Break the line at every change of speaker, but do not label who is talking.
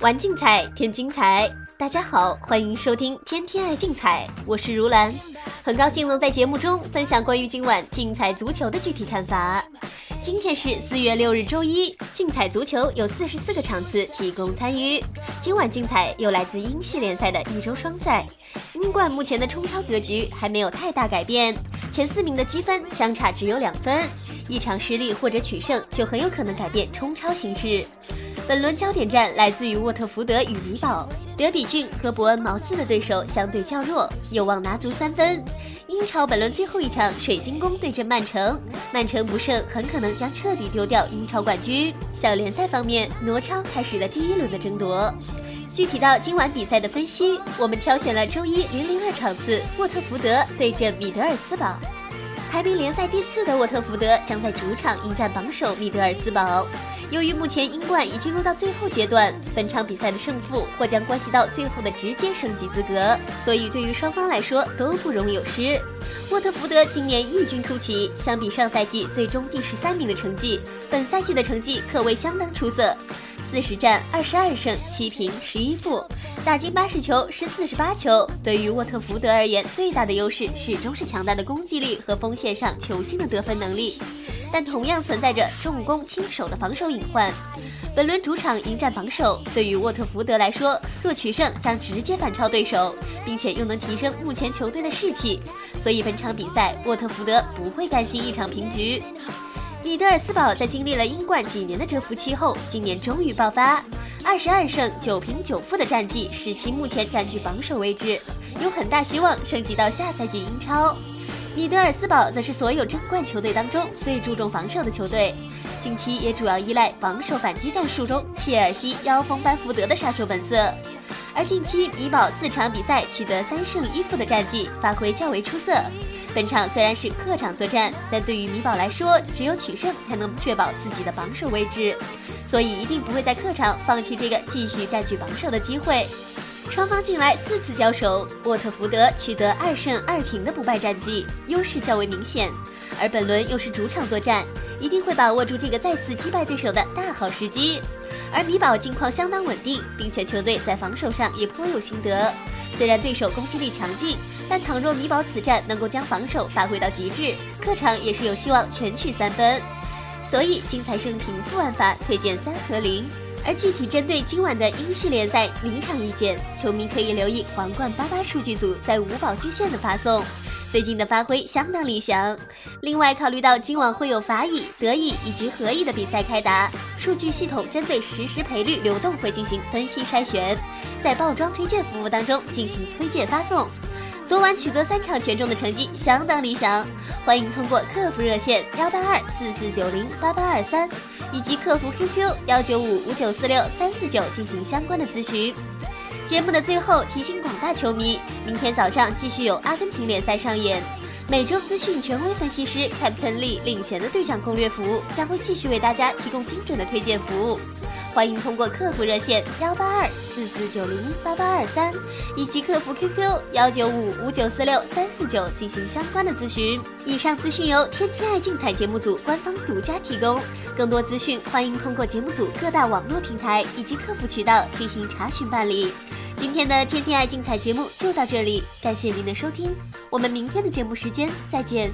玩竞彩，添精彩。大家好，欢迎收听《天天爱竞彩》，我是如兰，很高兴能在节目中分享关于今晚竞彩足球的具体看法。今天是四月六日，周一。竞彩足球有四十四个场次提供参与。今晚竞彩有来自英系联赛的一周双赛。英冠目前的冲超格局还没有太大改变，前四名的积分相差只有两分，一场失利或者取胜就很有可能改变冲超形势。本轮焦点战来自于沃特福德与米堡。德比郡和伯恩茅斯的对手相对较弱，有望拿足三分。英超本轮最后一场，水晶宫对阵曼城，曼城不胜很可能将彻底丢掉英超冠军。小联赛方面，挪超开始了第一轮的争夺。具体到今晚比赛的分析，我们挑选了周一零零二场次，沃特福德对阵米德尔斯堡。排名联赛第四的沃特福德将在主场迎战榜首米德尔斯堡。由于目前英冠已进入到最后阶段，本场比赛的胜负或将关系到最后的直接升级资格，所以对于双方来说都不容有失。沃特福德今年异军突起，相比上赛季最终第十三名的成绩，本赛季的成绩可谓相当出色。四十战二十二胜七平十一负，打进八十球是四十八球。对于沃特福德而言，最大的优势始终是强大的攻击力和锋线上球星的得分能力。但同样存在着重攻轻守的防守隐患。本轮主场迎战榜首，对于沃特福德来说，若取胜将直接反超对手，并且又能提升目前球队的士气，所以本场比赛沃特福德不会甘心一场平局。米德尔斯堡在经历了英冠几年的蛰伏期后，今年终于爆发，二十二胜九平九负的战绩使其目前占据榜首位置，有很大希望升级到下赛季英超。米德尔斯堡则是所有争冠球队当中最注重防守的球队，近期也主要依赖防守反击战术中切尔西妖锋班福德的杀手本色。而近期米堡四场比赛取得三胜一负的战绩，发挥较为出色。本场虽然是客场作战，但对于米堡来说，只有取胜才能确保自己的榜首位置，所以一定不会在客场放弃这个继续占据榜首的机会。双方近来四次交手，沃特福德取得二胜二平的不败战绩，优势较为明显。而本轮又是主场作战，一定会把握住这个再次击败对手的大好时机。而米堡近况相当稳定，并且球队在防守上也颇有心得。虽然对手攻击力强劲，但倘若米堡此战能够将防守发挥到极致，客场也是有希望全取三分。所以精彩胜平负玩法推荐三和零。而具体针对今晚的英系联赛临场意见，球迷可以留意皇冠八八数据组在五宝巨献的发送，最近的发挥相当理想。另外，考虑到今晚会有法乙、德乙以及荷乙的比赛开打，数据系统针对实时赔率流动会进行分析筛选，在爆装推荐服务当中进行推荐发送。昨晚取得三场全中的成绩相当理想，欢迎通过客服热线幺八二四四九零八八二三。以及客服 QQ 幺九五五九四六三四九进行相关的咨询。节目的最后提醒广大球迷，明天早上继续有阿根廷联赛上演。每周资讯权威分析师 Captain Lee 领衔的队长攻略服务将会继续为大家提供精准的推荐服务。欢迎通过客服热线幺八二四四九零八八二三，以及客服 QQ 幺九五五九四六三四九进行相关的咨询。以上资讯由天天爱竞彩节目组官方独家提供，更多资讯欢迎通过节目组各大网络平台以及客服渠道进行查询办理。今天的天天爱竞彩节目就到这里，感谢您的收听，我们明天的节目时间再见。